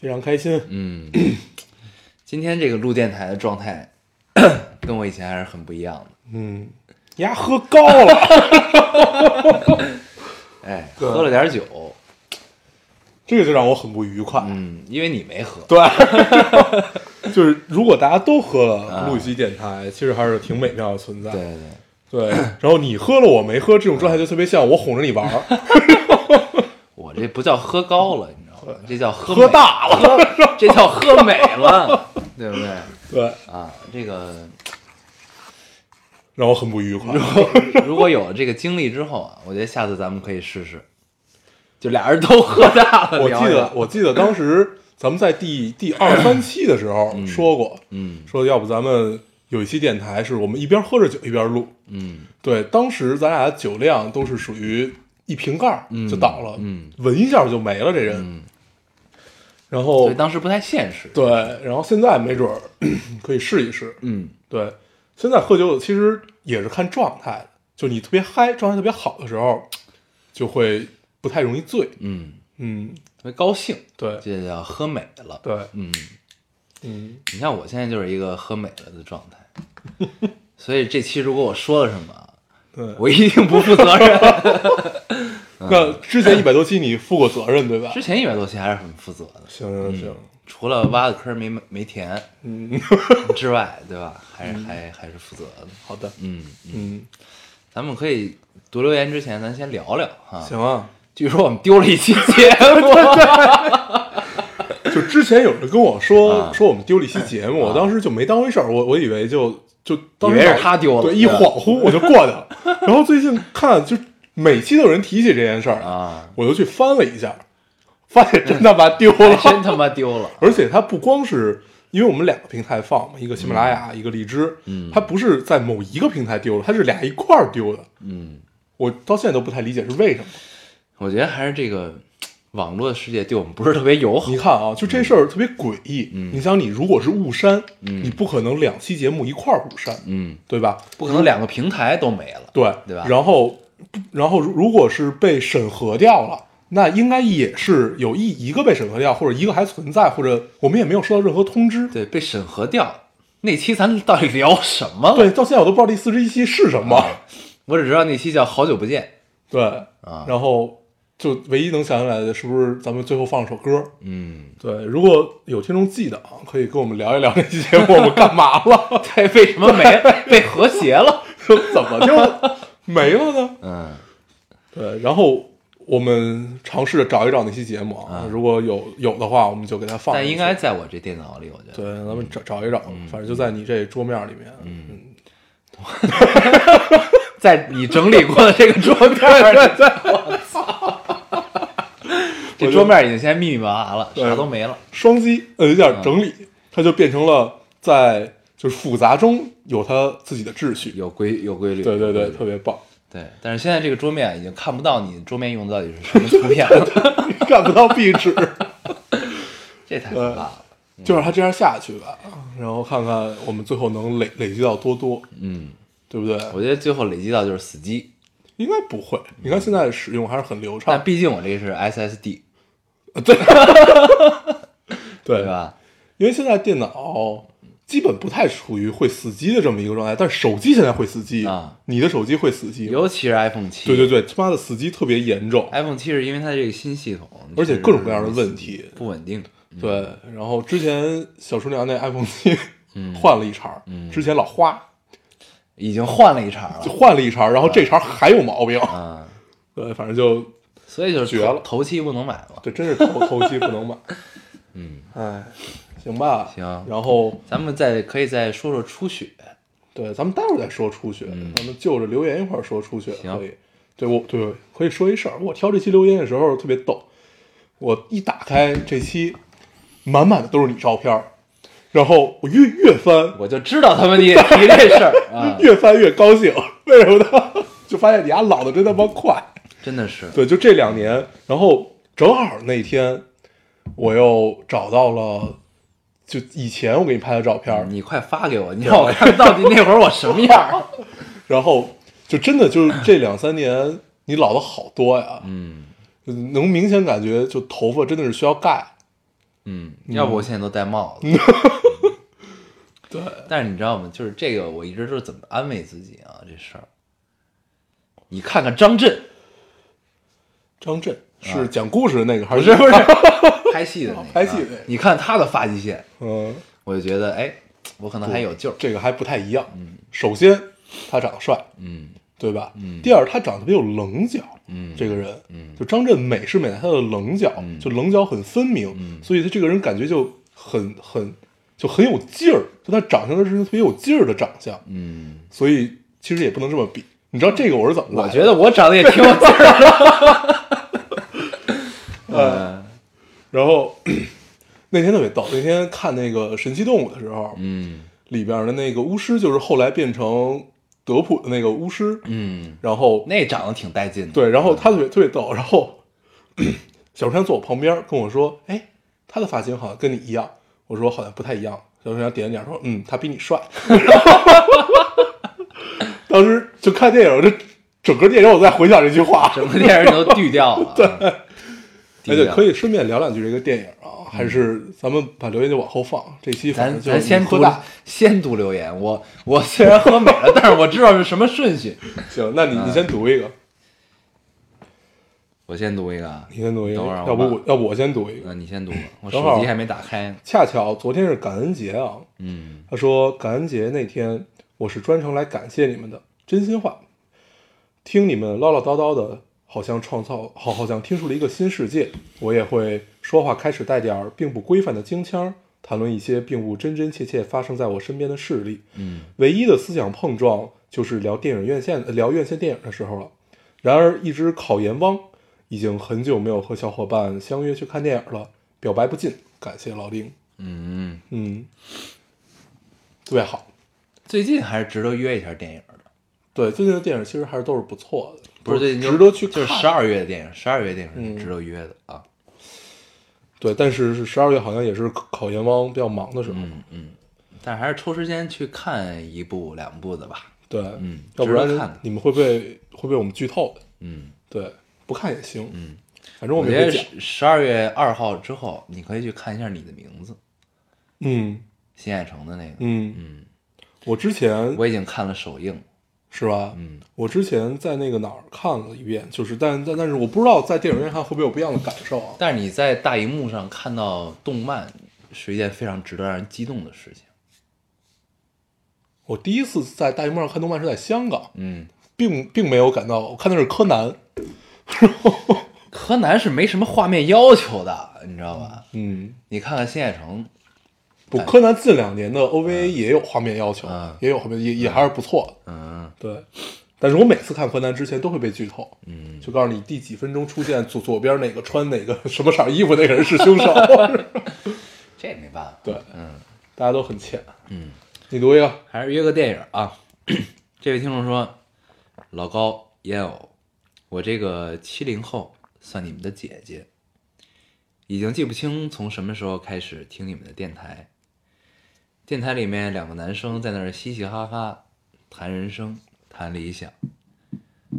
非常开心。嗯，今天这个录电台的状态 跟我以前还是很不一样的。嗯，呀喝高了，哎，喝了点酒，这个就让我很不愉快。嗯，因为你没喝。对，就是如果大家都喝啊了，录一期电台，其实还是挺美妙的存在。对对对，对，然后你喝了，我没喝，这种状态就特别像我哄着你玩儿，我这不叫喝高了，这叫喝喝大了。这叫喝美了，对不对？对，啊，这个让我很不愉快。如果有了这个经历之后啊，我觉得下次咱们可以试试，就俩人都喝大了。我记得我记得当时咱们在第第二三期的时候说过，嗯说要不咱们有一期电台是我们一边喝着酒一边录。嗯对，当时咱俩的酒量都是属于一瓶盖就倒了，嗯闻一下就没了这人。嗯，然后所以当时不太现实。对，然后现在没准儿 可以试一试。嗯对，现在喝酒其实也是看状态的，就你特别嗨，状态特别好的时候，就会不太容易醉。嗯，嗯，特别高兴，对这叫喝美了。对，嗯，嗯，你像我现在就是一个喝美了的状态，所以这期如果我说了什么，对。我一定不负责任。那之前一百多期你负过责任对吧？之前一百多期还是很负责的，行行行，除了挖的坑没没填嗯，之外，对吧？还是还还是负责的。好的，嗯，嗯，咱们可以读留言之前，咱先聊聊哈。行啊。据说我们丢了一期节目，就之前有人跟我说、啊说我们丢了一期节目，我当时就没当回事儿，我我以为就就以为是他丢了对，一恍惚我就过去了。然后最近看就每期都有人提起这件事儿，啊，我就去翻了一下，发现真他妈丢了，真他妈丢了。而且它不光是。因为我们两个平台放嘛，一个喜马拉雅，一个荔枝，嗯它不是在某一个平台丢了，它是俩一块儿丢的。嗯，我到现在都不太理解是为什么。我觉得还是这个网络的世界对我们不是特别友好你。看啊，就这事儿特别诡异。嗯你想，你如果是误删，嗯你不可能两期节目一块儿误删，嗯，对吧？不可能两个平台都没了。对对吧然后，然后如如果是被审核掉了，那应该也是有一一个被审核掉，或者一个还存在，或者我们也没有收到任何通知。对，被审核掉。那期咱到底聊什么了？对，到现在我都不知道第四十一期是什么。我只知道那期叫“好久不见对，啊然后就唯一能想起来的是不是咱们最后放了首歌？”。嗯，对，如果有听众记得啊，可以跟我们聊一聊那期节目我们干嘛了，对，为什么没被和谐了？怎么就 没了呢？嗯对，然后我们尝试着找一找那期节目啊，啊如果有有的话，我们就给它放。但应该在我这电脑里，我觉得。对，咱们找找一找，反正就在你这桌面里面。嗯 在你整理过的这个桌面我操！这桌面已经现在密密麻麻了，啥都没了。双击摁一下整理，它就变成了在就是复杂中有它自己的秩序。有规有规律，对对对，特别棒，对。但是现在这个桌面已经看不到你桌面用的到底是什么图片了，看不到壁纸，这太可怕了。就让它这样下去吧，然后看看我们最后能累累积到多多，嗯，对不对？我觉得最后累积到就是死机，应该不会，你看现在使用还是很流畅，但毕竟我这个是 SSD，对 对吧？因为现在电脑基本不太处于会死机的这么一个状态，但是手机现在会死机啊，你的手机会死机，尤其是 iPhone 七，对对对，他妈的死机特别严重，，iPhone 七是因为它这个新系统，而且各种各样的问题。不稳定。对。然后之前小厨娘那 iPhone 七嗯。换了一茬，之前老花。已经换了一茬就了。换了一茬，然后这茬还有毛病，啊，对，反正就所以就是绝了。头头期不能买了。对真是头头期不能买，嗯，哎，行吧，行然后咱们再可以再说说初雪，对，咱们待会儿再说初雪，嗯咱们就着留言一块儿说初雪行可以。对我对可以说一事儿，我挑这期留言的时候特别逗，我一打开这期，满满的都是你照片儿，然后我越越翻，我就知道他们你也提这事儿 啊，越翻越高兴，为什么呢？就发现你丫老的真他妈快。真的是，对，就这两年，然后正好那天我又找到了，就以前我给你拍的照片儿，你快发给我，你让我 看到底那会儿我什么样。然后就真的就是这两三年你老了好多呀，嗯能明显感觉就头发真的是需要盖。嗯，要不我现在都戴帽子。对，但是你知道吗？就是这个，我一直都是怎么安慰自己啊？这事儿，你看看张震，张震是讲故事的那个还是是不是。拍戏的那个啊，拍戏的你看他的发际线，嗯，我就觉得哎，我可能还有救儿。这个还不太一样。首先他长得帅，嗯。对吧？嗯。第二，他长得特别有棱角，嗯。这个人，嗯。就张震美是美在他的棱角，嗯。就棱角很分明，嗯。所以他这个人感觉就很很就很有劲儿，就他长相是特别有劲儿的长相，嗯，所以其实也不能这么比。你知道这个我是怎么？我觉得我长得也挺有劲儿的。嗯然后 那天特别逗，那天看那个《神奇动物》的时候，嗯里边的那个巫师就是后来变成德普的那个巫师，嗯，然后那长得挺带劲的。对，然后他特别特别逗，然后 小山坐我旁边跟我说：“哎，他的发型好像跟你一样。”我说：“好像不太一样。”小山点了点说：“嗯，他比你帅。” 当时就看电影，我这整个电影我在回想这句话，整个电影都 绿掉了。对，而且可以顺便聊两句这个电影啊，还是咱们把留言就往后放，这期反咱正就咱先读喝大。先读留言。我我 虽然喝美了，但是我知道是什么顺序。行，那你你先读一个，我先读一个啊，你先读一个，要不我我要不我先读一个。那你先读吧，我手机还没打开呢。恰巧昨天是感恩节啊，嗯他说感恩节那天我是专程来感谢你们的，真心话。听你们唠唠叨叨的，好像创造好，好像听出了一个新世界。我也会说话开始带点儿并不规范的京腔儿，谈论一些并不真真切切发生在我身边的事例。嗯唯一的思想碰撞就是聊电影院线呃聊院线电影的时候了。然而，一只考研汪已经很久没有和小伙伴相约去看电影了，表白不尽，感谢老丁。嗯，嗯，特别好。最近还是值得约一下电影的，对，最近的电影其实还是都是不错的，不是最近就值得去看。就是十二月的电影，十二月电影值得约的啊。对，但是是十二月好像也是考考研汪比较忙的时候。嗯嗯，但还是抽时间去看一部两部的吧。对，嗯要不值得看你们会被会被我们剧透的。嗯对，不看也行。嗯，反正我我觉得十二月二号之后，你可以去看一下《你的名字》，嗯新海诚的那个。嗯，嗯，我之前我已经看了首映。是吧？嗯，我之前在那个哪儿看了一遍，就是但但但是我不知道在电影院看会不会有不一样的感受啊。但是你在大荧幕上看到动漫，是一件非常值得让人激动的事情。我第一次在大荧幕上看动漫是在香港，嗯，并并没有感到，我看的是柯南。柯南是没什么画面要求的，你知道吧？嗯，你看看新海诚，不，柯南近两年的 OVA 也有画面要求，嗯也有画面，也也还是不错的。嗯对，但是我每次看柯南之前都会被剧透，嗯，就告诉你第几分钟出现左左边哪个穿哪个什么色衣服那个人是凶手。这也没办法。对，嗯大家都很欠。嗯，你读一个，还是约个电影啊。这位听众说：“老高烟偶，我这个七零后算你们的姐姐，已经记不清从什么时候开始听你们的电台。电台里面两个男生在那儿嘻嘻哈哈，谈人生，谈理想，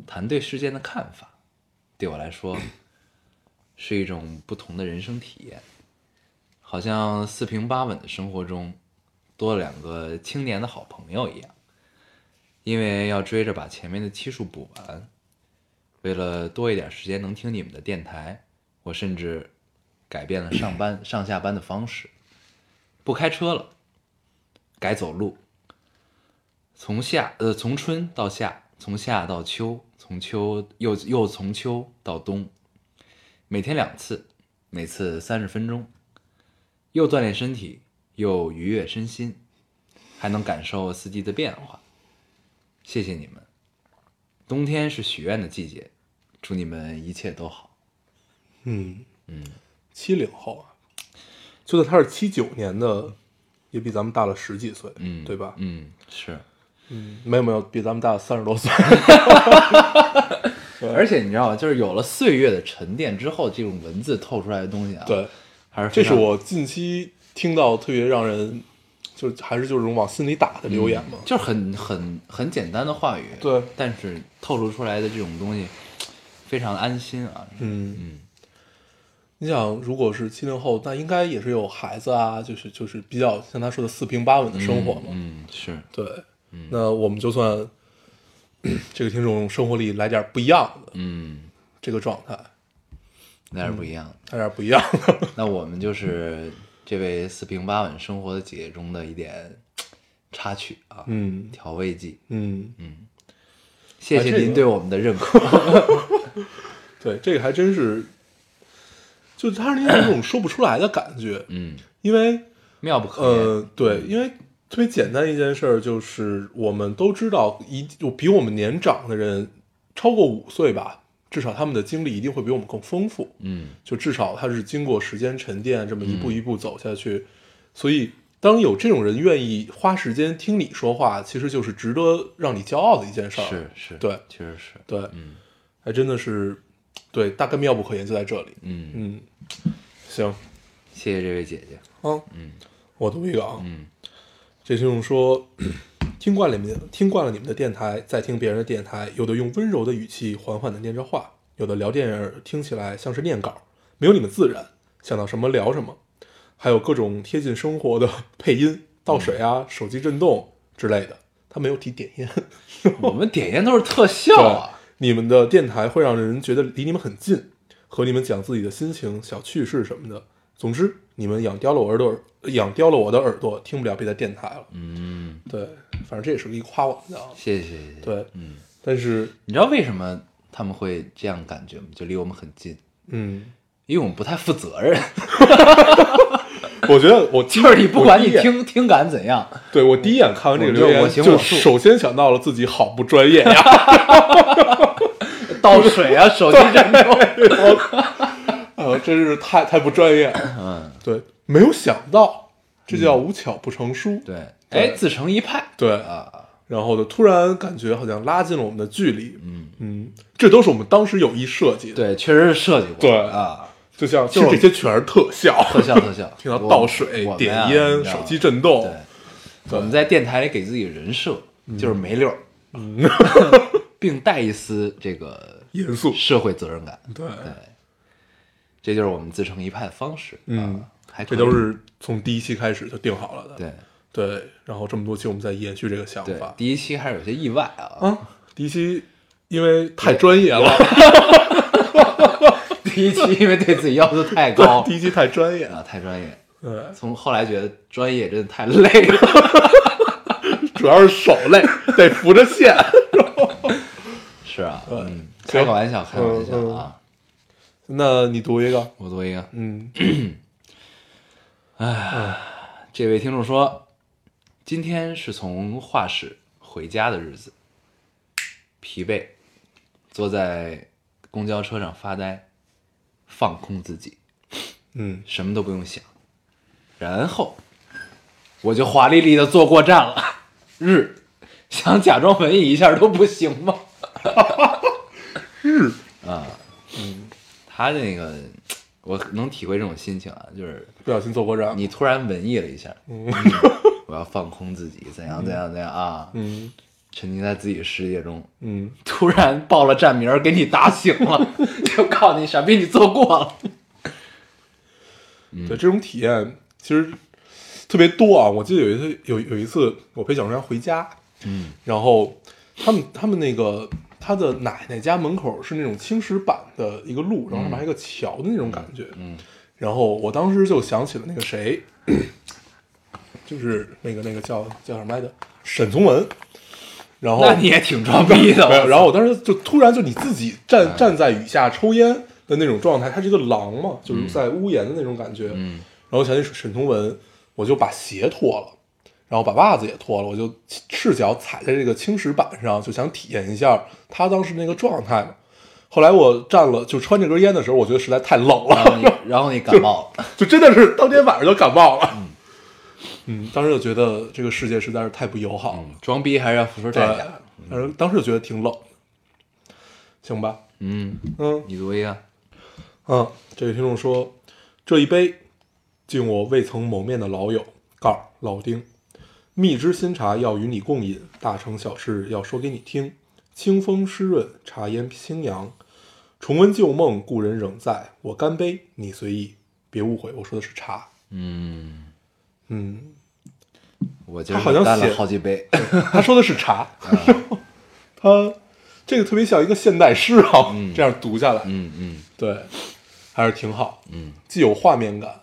谈对世界的看法。对我来说，是一种不同的人生体验，好像四平八稳的生活中。”多了两个青年的好朋友一样，因为要追着把前面的期数补完，为了多一点时间能听你们的电台，我甚至改变了上班上下班的方式，不开车了，改走路。从夏呃从春到夏，从夏到秋，从秋又又从秋到冬，每天两次，每次三十分钟，又锻炼身体，又愉悦身心，还能感受四季的变化。谢谢你们！冬天是许愿的季节，祝你们一切都好。嗯嗯，七零后啊，就算他是七九年的，也比咱们大了十几岁，嗯，对吧？嗯，是。嗯，没有没有，比咱们大三十多岁。而且你知道吗？就是有了岁月的沉淀之后，这种文字透出来的东西啊，对，还是这是我近期听到特别让人就还是就是往心里打的留言嘛。就是很很很简单的话语，对但是透露出来的这种东西非常安心啊。嗯嗯，你想，如果是七零后，那应该也是有孩子啊，就是就是比较像他说的四平八稳的生活嘛。嗯，嗯是，对，那我们就算 这个听众生活里来点不一样的嗯，这个状态，来点不一样的。来点不一样的。那我们就是这位四平八稳生活的姐姐中的一点插曲啊，嗯调味剂。嗯嗯，谢谢您对我们的认可。对，这个还真是，就他是那种说不出来的感觉，嗯，因为妙不可言。呃，对，因为特别简单一件事儿，就是我们都知道，一就比我们年长的人超过五岁吧，至少他们的经历一定会比我们更丰富。嗯就至少他是经过时间沉淀，这么一步一步走下去。所以，当有这种人愿意花时间听你说话，其实就是值得让你骄傲的一件事儿。是是，对确实是。对，嗯还真的是，对，大概妙不可言就在这里。嗯，嗯，行，谢谢这位姐姐。啊，嗯我读一个啊，嗯这听众说，听惯了你们听惯了你们的电台，在听别人的电台，有的用温柔的语气缓缓的念着话，有的聊电影听起来像是念稿，没有你们自然，想到什么聊什么，还有各种贴近生活的 配音、倒水啊、手机震动之类的。他没有提点烟，我们点烟都是特效啊。你们的电台会让人觉得离你们很近，和你们讲自己的心情、小趣事什么的。总之，你们养刁了我耳朵，养刁了我的耳朵，听不了别的电台了。嗯，对，反正这也是个一夸我们的啊。谢谢谢谢。对，嗯，但是，你知道为什么他们会这样感觉吗？就离我们很近，嗯，因为我们不太负责任。我觉得我就是你不管你听听感怎样，对我第一眼看完这个留言，就首先想到了自己好不专业呀。倒水啊，手机震动。呃，真是太太不专业了。嗯，对，没有想到，这叫无巧不成书。对，对哎，自成一派。对，啊，然后呢，突然感觉好像拉近了我们的距离。嗯，嗯，这都是我们当时有意设计的。，对，确实是设计过。对啊，就像其就这些全是 特效，特效特效，听到倒水点啊烟、手机震动。对，我们在电台里给自己人设就是没溜儿，并带一丝这个严肃社会责任感。对，对，这就是我们自成一派的方式。嗯啊，还这都是从第一期开始就定好了的。对对，然后这么多期我们在延续这个想法。。第一期还是有些意外啊，啊，第一期因为太专业了，第一期因为对自己要求太高 第一期太专业。啊，太专业。对，从后来觉得专业真的太累了。主要是手累，得扶着线。是啊，嗯，开个玩笑，开个玩笑啊。那你读一个，我读一个，嗯 哎这位听众说，今天是从画室回家的日子，疲惫，坐在公交车上发呆，放空自己，嗯，什么都不用想，然后我就华丽丽的坐过站了。日，想假装文艺一下都不行吗？日。啊，嗯，他那个我能体会这种心情啊，就是不小心坐过站。你突然文艺了一下，嗯我要放空自己，怎样怎样怎样啊，嗯沉浸在自己世界中，嗯，突然报了站名儿给你打醒了，就告诉你傻逼，你坐过了。对，这种体验其实特别多啊。我记得有一次有有一次我陪小龙山回家，嗯然后他们他们那个他的奶奶家门口是那种青石板的一个路，然后上面还有个桥的那种感觉。嗯然后我当时就想起了那个谁，就是那个那个叫叫什么来着，沈从文。然后那你也挺装逼的，没有，然后我当时就突然就你自己站站在雨下抽烟的那种状态，它是一个狼嘛，就是在屋檐的那种感觉。嗯然后想起沈从文，我就把鞋脱了，然后把袜子也脱了，我就赤脚踩在这个青石板上，就想体验一下他当时那个状态嘛。后来我站了，就穿这根烟的时候，我觉得实在太冷然后了，你然后你感 冒了，就真的是当天晚上就感冒了。嗯，当时就觉得这个世界实在是太不友好了。装逼还是要付出对代价。，反正当时就觉得挺冷。行吧，嗯，嗯。你读一个，嗯，这位听众说，这一杯敬我未曾谋面的老友盖儿老丁，蜜汁新茶要与你共饮，大成小事要说给你听，清风湿润，茶烟清扬，重温旧梦，故人仍在，我干杯，你随意，别误会，我说的是茶。嗯，嗯，我他好像干了写好几杯，他说的是茶，他这个特别像一个现代诗啊，这样读下来，嗯嗯。对，还是挺好，嗯。既有画面感，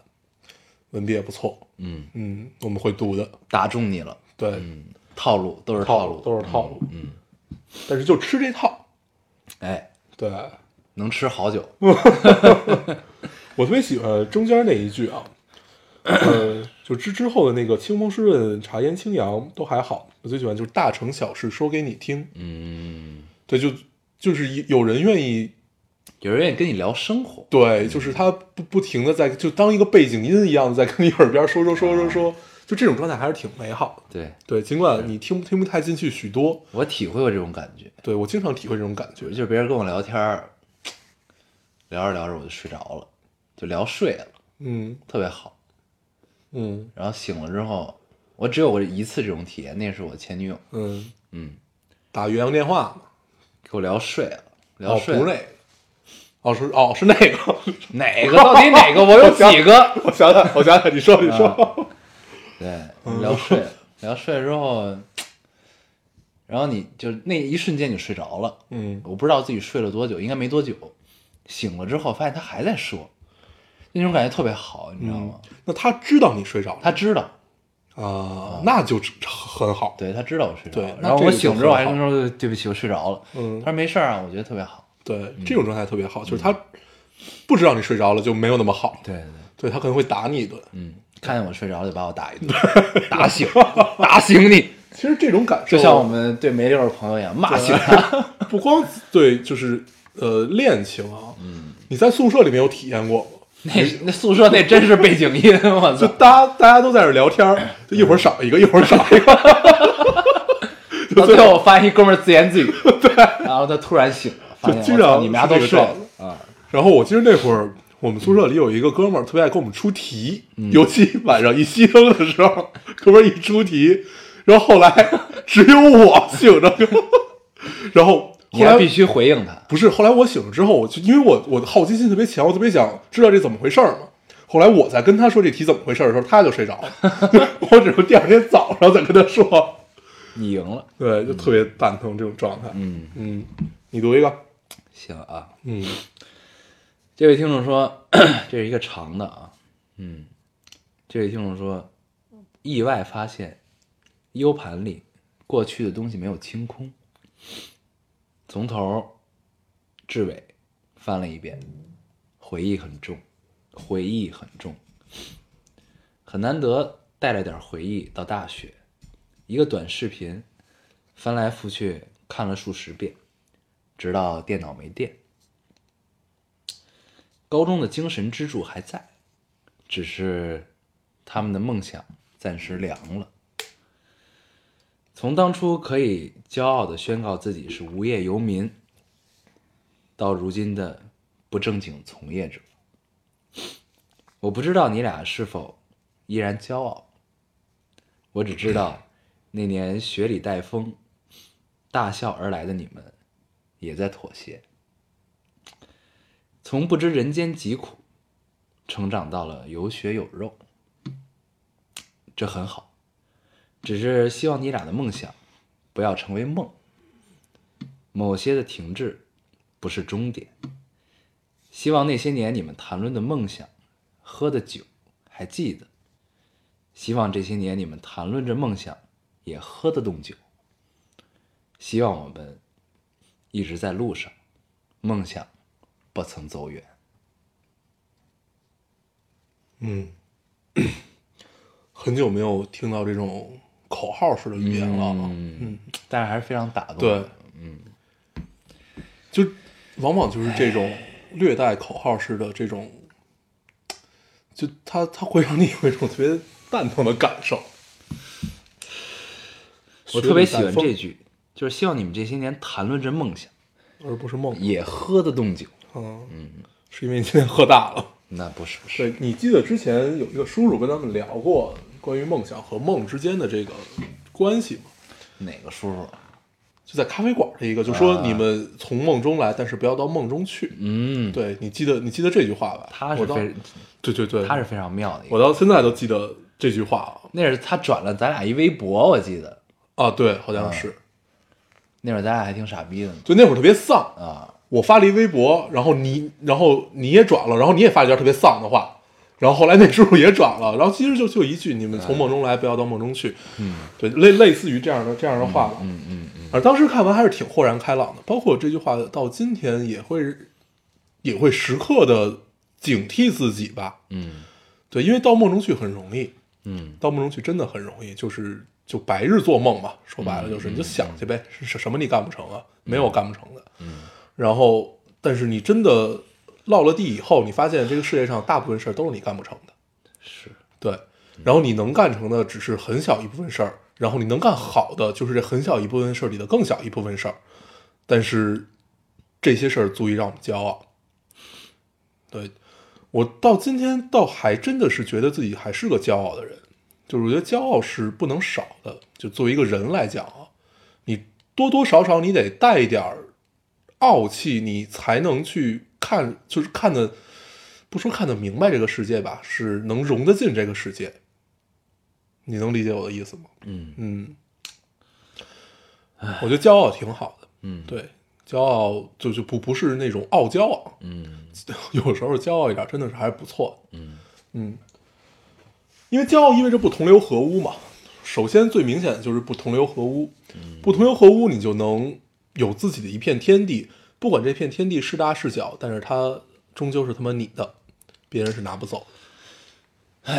文笔也不错，嗯，嗯，我们会读的，打中你了，对，嗯，套路都是套路，都是套路，嗯，但是就吃这套，哎，对。能吃好久，我特别喜欢中间那一句啊，呃，就之之后的那个清风湿润，茶烟清扬都还好，我最喜欢就是大城小事说给你听，嗯，对，就就是有人愿意有人愿意跟你聊生活，对，就是他不不停的在就当一个背景音一样的在跟你耳边说说说说说，就这种状态还是挺美好的。对对，尽管你听听不太进去许多，我体会过这种感觉，对我经常体会这种感觉。就是别人跟我聊天儿，聊着聊着我就睡着了，就聊睡了，嗯特别好。嗯。然后醒了之后，我只有过一次这种体验，那是我前女友，嗯，嗯，打岳阳电话。嘛，给我聊睡了，聊哦，不睡了，是那个，哦是哦是那个，哪个？到底哪个？我有几个？我想想我想想，你说你说，对，聊睡了，聊睡了之后，然后你就那一瞬间你睡着了，嗯。我不知道自己睡了多久，应该没多久。醒了之后发现他还在说，那种感觉特别好，你知道嗯吗？，那他知道你睡着了他知道，啊，那就很好。对他知道我睡着了对。然后我醒了之后还说对不起，我睡着了。嗯他说没事儿啊，我觉得特别好。对，这种状态特别好，就是他不知道你睡着了就没有那么好，对对，对他可能会打你一顿。嗯，看见我睡着了就把我打一顿，打醒，打醒你，其实这种感受就像我们对梅六的朋友一样，骂醒他。不光对，就是呃恋情啊，嗯，你在宿舍里面有体验过吗？那那宿舍那真是背景音，我操！就大家大家都在这聊天儿，就一会儿少一个，一会儿少一个，到最后我发现一哥们儿自言自语，对，然后他突然醒了，发现你们俩都睡了啊，然后我记得那会儿我们宿舍里有一个哥们儿特别爱给我们出题，嗯尤其晚上一熄灯的时候，哥们儿一出题，然后后来只有我醒着，然后你还必须回应他。不是，后来我醒了之后，我就因为我我的好奇心特别强，我特别想知道这怎么回事儿嘛。后来我在跟他说这题怎么回事儿的时候，他就睡着了 我只能第二天早上再跟他说。你赢了，对，就特别蛋疼这种状态。嗯，嗯，你读一个。行啊。嗯这位听众说，这是一个长的啊，嗯，这位听众说，意外发现 U 盘里过去的东西没有清空，从头至尾翻了一遍，回忆很重，回忆很重，很难得带了点回忆到大学，一个短视频，翻来覆去看了数十遍，直到电脑没电。高中的精神支柱还在，只是他们的梦想暂时凉了。从当初可以骄傲的宣告自己是无业游民，到如今的不正经从业者，我不知道你俩是否依然骄傲。我只知道，那年雪里带风，大笑而来的你们，也在妥协。从不知人间疾苦，成长到了有血有肉，这很好。只是希望你俩的梦想不要成为梦，某些的停滞不是终点。希望那些年你们谈论的梦想、喝的酒还记得。希望这些年你们谈论着梦想，也喝得动酒。希望我们一直在路上，梦想不曾走远。嗯，很久没有听到这种口号式的语言了啊。嗯，但是还是非常打动。对，，嗯就往往就是这种略带口号式的这种，就它它会让你有一种特别蛋疼的感受。我特别喜欢这句，就是希望你们这些年谈论着梦想，而不是梦。也喝得动酒。嗯，是因为你今天喝大了。那不是不是，对你记得之前有一个叔叔跟咱们聊过关于梦想和梦之间的这个关系吗？哪个叔叔？就在咖啡馆的一个，就说你们从梦中来，但是不要到梦中去。嗯，对你记得你记得这句话吧？他是非对对对，他是非常妙的一我。到现在都记得这句话啊那是他转了咱俩一微博，我记得啊，对，好像是，那会儿咱俩还挺傻逼的呢。就那会儿特别丧。啊，我发了一微博，然后你，然后你也转了，然后你也发了一条特别丧的话，然后后来那叔叔也转了，然后其实就就一句“你们从梦中来，不要到梦中去”，嗯，对，类类似于这样的这样的话吧，嗯嗯嗯，而当时看完还是挺豁然开朗的，包括这句话到今天也会也会时刻的警惕自己吧，嗯。对，因为到梦中去很容易，嗯。到梦中去真的很容易，就是就白日做梦嘛，说白了就是你就想去呗，是是什么你干不成啊？没有干不成的。嗯，然后但是你真的落了地以后，你发现这个世界上大部分事儿都是你干不成的，是，对。然后你能干成的只是很小一部分事儿，然后你能干好的就是这很小一部分事儿里的更小一部分事儿，但是这些事儿足以让我们骄傲。对我到今天倒还真的是觉得自己还是个骄傲的人，就是我觉得骄傲是不能少的。就作为一个人来讲啊，你多多少少你得带一点儿傲气，你才能去看，就是看的不说看得明白这个世界吧，是能融得进这个世界。你能理解我的意思吗？嗯嗯，我觉得骄傲挺好的。嗯，对，骄傲就就不不是那种傲娇啊，嗯 有时候骄傲一点真的是还是不错的。嗯嗯，因为骄傲意味着不同流合污嘛。首先最明显的就是不同流合污，不同流合污，你就能有自己的一片天地，不管这片天地是大是小，但是它终究是他妈你的，别人是拿不走的。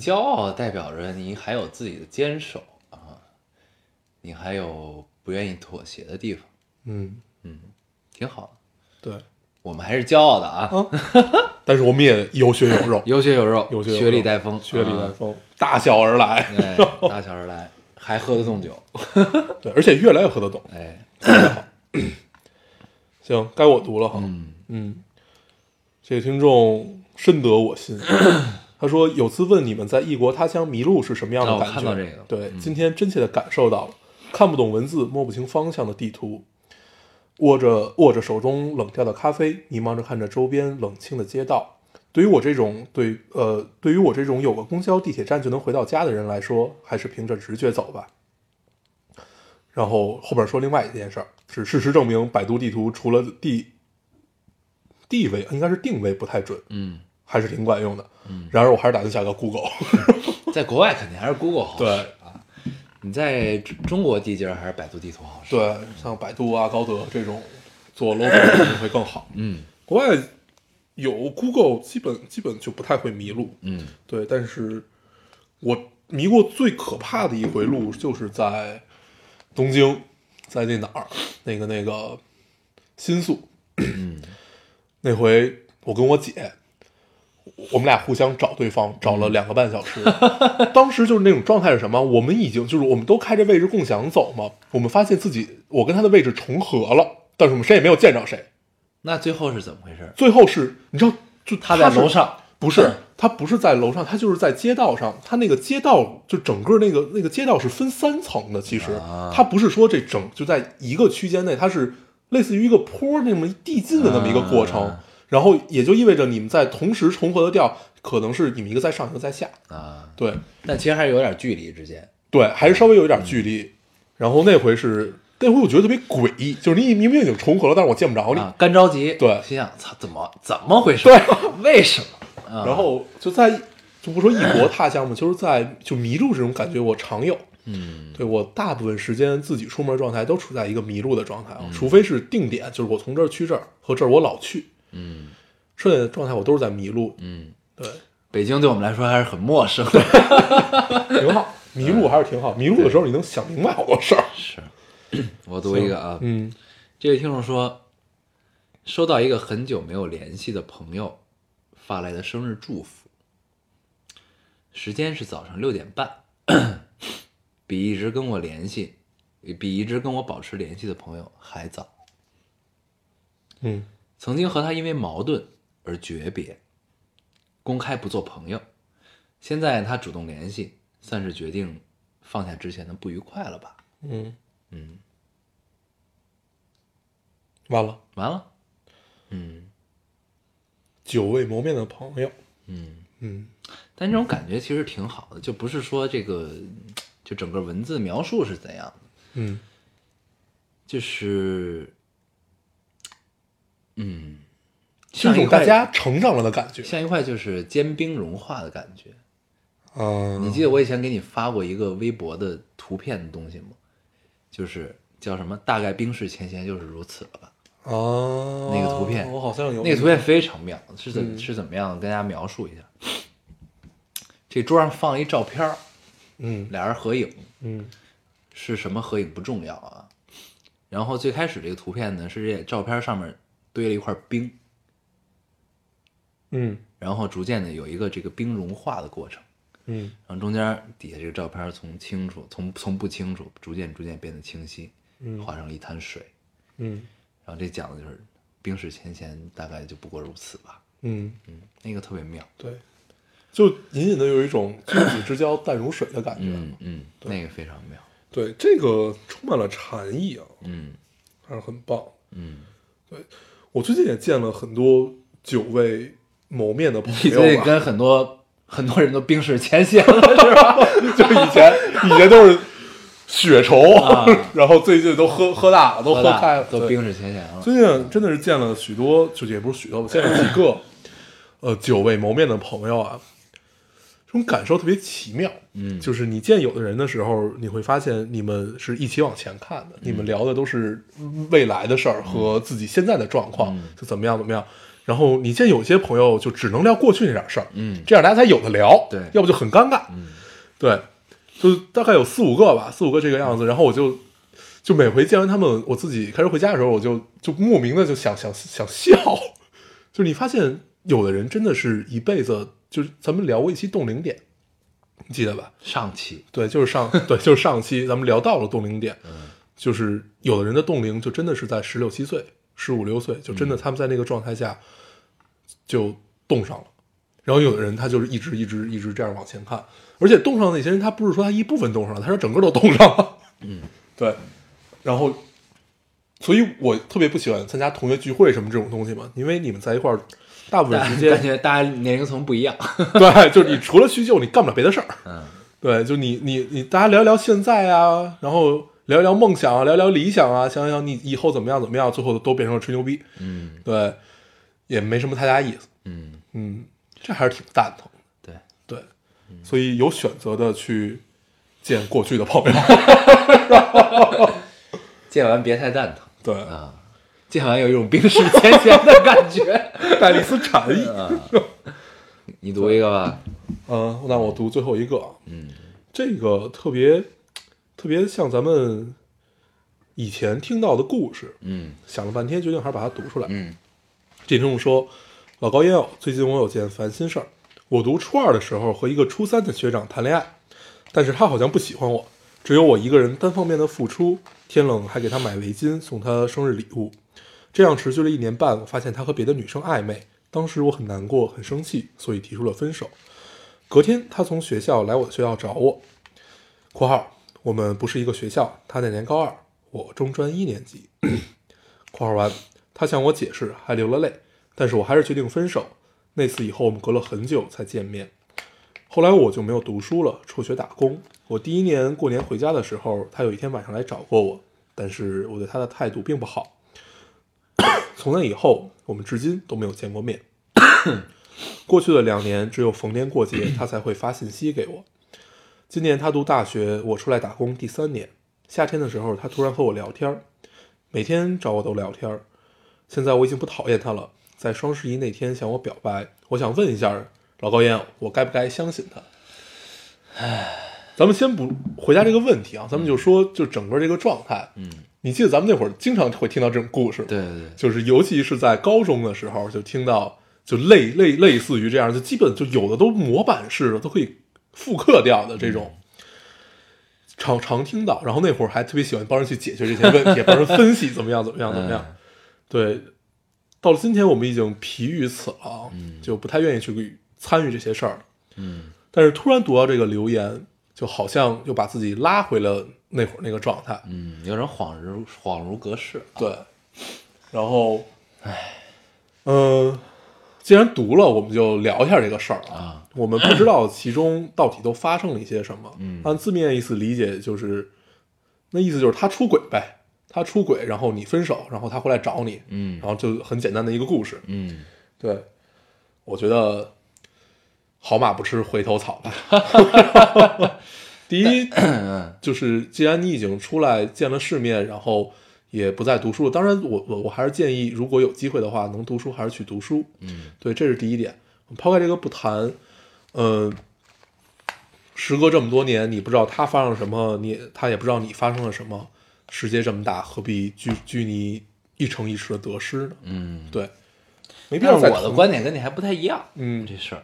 骄傲代表着你还有自己的坚守啊，你还有不愿意妥协的地方，嗯。嗯，挺好的。对，我们还是骄傲的啊，但是我们也有血有肉，有血有肉，有血有肉。雪里带风，血里带啊。风，大笑而来。哎，大小而来，还喝得动酒，对，而且越来越喝得懂。哎，行，该我读了哈。嗯嗯，这个听众深得我心。他说：“有次问你们在异国他乡迷路是什么样的感觉？看到这个对，今天真切的感受到了，看不懂文字、摸不清方向的地图，握着握着手中冷掉的咖啡，迷茫着看着周边冷清的街道。对于我这种对呃，对于我这种有个公交、地铁站就能回到家的人来说，还是凭着直觉走吧。”然后后边说另外一件事儿，是事实证明，百度地图除了地地位应该是定位不太准，嗯，还是挺管用的。嗯，然而我还是打算下个 Google。在国外肯定还是 Google 好使对啊，你在中中国地界儿还是百度地图好使。对，像百度啊、高德这种做 logo 肯定会更好。嗯国外有 Google，基本基本就不太会迷路。嗯对，但是我迷过最可怕的一回路，就是在东京，在那哪儿，那个那个新宿，嗯 那回我跟我姐，我们俩互相找对方，找了两个半小时。当时就是那种状态是什么？我们已经就是我们都开着位置共享走嘛，我们发现自己我跟他的位置重合了，但是我们谁也没有见着谁。那最后是怎么回事？最后是，你知道，就他在楼上，不是，他不是在楼上，他就是在街道上。他那个街道就整个那个那个街道是分三层的，其实啊它不是说这整就在一个区间内，它是类似于一个坡那么递进的那么一个过程。啊然后也就意味着你们在同时重合的调，可能是你们一个在上，一个在下。啊，对但其实还是有点距离之间。对，还是稍微有一点距离。然后那回是那回我觉得特别诡异，就是你明明已经重合了，但是我见不着你。啊，干着急，对心想操，怎么怎么回事？对，为什么？啊然后就在就不说异国他乡嘛，就是在就迷路这种感觉我常有。嗯对我大部分时间自己出门状态都处在一个迷路的状态啊，嗯除非是定点，就是我从这儿去这儿和这儿我老去，嗯剩下的状态我都是在迷路。嗯，对，北京对我们来说还是很陌生的。挺好，迷路还是挺好。迷路的时候你能想明白好多事儿。是，我读一个啊，嗯这位听众说，收到一个很久没有联系的朋友发来的生日祝福，时间是早上六点半，比一直跟我联系，比一直跟我保持联系的朋友还早。嗯曾经和他因为矛盾而诀别，公开不做朋友。现在他主动联系，算是决定放下之前的不愉快了吧？嗯嗯，完了，完了，嗯久未谋面的朋友，嗯。嗯但这种感觉其实挺好的，就不是说这个，就整个文字描述是怎样的，嗯就是，嗯，是一种像一块大家成长了的感觉。像一块就是坚冰融化的感觉。嗯，你记得我以前给你发过一个微博的图片的东西吗？就是叫什么“大概冰释前嫌就是如此了吧哦，那个图片。我好像”，有那个图片非常妙，是怎、嗯。是怎么样？跟大家描述一下。这桌上放了一照片儿嗯。俩人合影，嗯。是什么合影不重要啊。然后最开始这个图片呢，是这照片上面堆了一块冰，嗯。然后逐渐的有一个这个冰融化的过程，嗯。然后中间底下这个照片从清楚，从从不清楚，逐渐逐渐变得清晰，嗯。化成了一滩水。嗯然后这讲的就是冰释前嫌，大概就不过如此吧。嗯，嗯，那个特别妙。对，就隐隐的有一种君子之交淡如水的感觉。嗯嗯，那个非常妙。对，这个充满了禅意啊，嗯还是很棒。嗯，对我最近也见了很多久未谋面的朋友跟很多很多人都冰释前嫌了，是吧？就以前以前都是血仇，啊 然后最近都喝喝大了，都喝开了，对都冰释前嫌了。最近真的是见了许多，就也不是许多，吧见了几个，呃，久未谋面的朋友啊，这种感受特别奇妙。嗯就是你见有的人的时候，你会发现你们是一起往前看的，你们聊的都是未来的事儿和自己现在的状况，嗯就怎么样怎么样。然后你见有些朋友就只能聊过去那点事儿，嗯这样大家才有的聊，对要不就很尴尬，嗯对，就大概有四五个吧，四五个这个样子。然后我就就每回见完他们，我自己开车回家的时候，我就就莫名的就想想想笑。就是你发现有的人真的是一辈子，就是咱们聊过一期冻龄点，你记得吧？上期对，就是上 对，就是上期咱们聊到了冻龄点，就是有的人的冻龄就真的是在十六七岁、十五六岁，就真的他们在那个状态下就冻上了。然后有的人他就是一直一直一直这样往前看，而且冻上的那些人，他不是说他一部分冻上了，他是整个都冻上了。嗯，对。然后，所以我特别不喜欢参加同学聚会什么这种东西嘛，因为你们在一块儿，大部分时间感觉大家年龄层不一样。对，就是你除了叙旧，你干不了别的事儿。嗯对，就你你你，大家聊一聊现在啊，然后聊一聊梦想啊，聊聊理想啊，想想你以后怎么样怎么样，最后都变成了吹牛逼。嗯对，也没什么太大意思。嗯，嗯，这还是挺蛋疼的。对，对，所以有选择的去见过去的朋友。见完别太蛋疼对，啊，见完有一种冰释前嫌的感觉。带了一丝禅意。啊，你读一个吧。嗯，那我读最后一个啊。嗯这个特别特别像咱们以前听到的故事，嗯想了半天，决定还是把它读出来。嗯这听众说：“老高烟友，最近我有件烦心事儿。我读初二的时候和一个初三的学长谈恋爱，但是他好像不喜欢我，只有我一个人单方面的付出。天冷还给他买围巾，送他生日礼物。这样持续了一年半，我发现他和别的女生暧昧。当时我很难过，很生气，所以提出了分手。隔天，他从学校来我的学校找我。（括号我们不是一个学校，他那年高二，我中专一年级。）括号完，他向我解释，还流了泪，但是我还是决定分手。那次以后，我们隔了很久才见面。后来我就没有读书了，辍学打工。我第一年过年回家的时候，他有一天晚上来找过我，但是我对他的态度并不好。从那以后，我们至今都没有见过面。过去的两年，只有逢年过节他才会发信息给我。今年他读大学，我出来打工第三年。夏天的时候，他突然和我聊天，每天找我都聊天。现在我已经不讨厌他了，在双十一那天向我表白。我想问一下老高烟，我该不该相信他？唉，咱们先不回答这个问题啊，咱们就说就整个这个状态。嗯你记得咱们那会儿经常会听到这种故事？对对对，就是尤其是在高中的时候，就听到就类类类似于这样，就基本就有的都模板式的，都可以复刻掉的这种，常常听到。然后那会儿还特别喜欢帮人去解决这些问题，帮人分析怎么样怎么样怎么样。对，到了今天我们已经疲于此了，就不太愿意去参与这些事儿。嗯但是突然读到这个留言，就好像又把自己拉回了那会儿那个状态。嗯，有种恍如恍如隔世。对，然后，唉，嗯、既然读了，我们就聊一下这个事儿啊。我们不知道其中到底都发生了一些什么。嗯按字面意思理解，就是那意思就是他出轨呗，他出轨，然后你分手，然后他回来找你，嗯然后就很简单的一个故事。嗯，对，我觉得好马不吃回头草吧。第一，就是既然你已经出来见了世面，然后也不再读书，当然我我我还是建议，如果有机会的话，能读书还是去读书。嗯，对，这是第一点。抛开这个不谈，呃，时隔这么多年，你不知道他发生了什么，你他也不知道你发生了什么。世界这么大，何必拘拘泥一城一池的得失呢？嗯，对，没必但是要我的观点跟你还不太一样。嗯这事儿，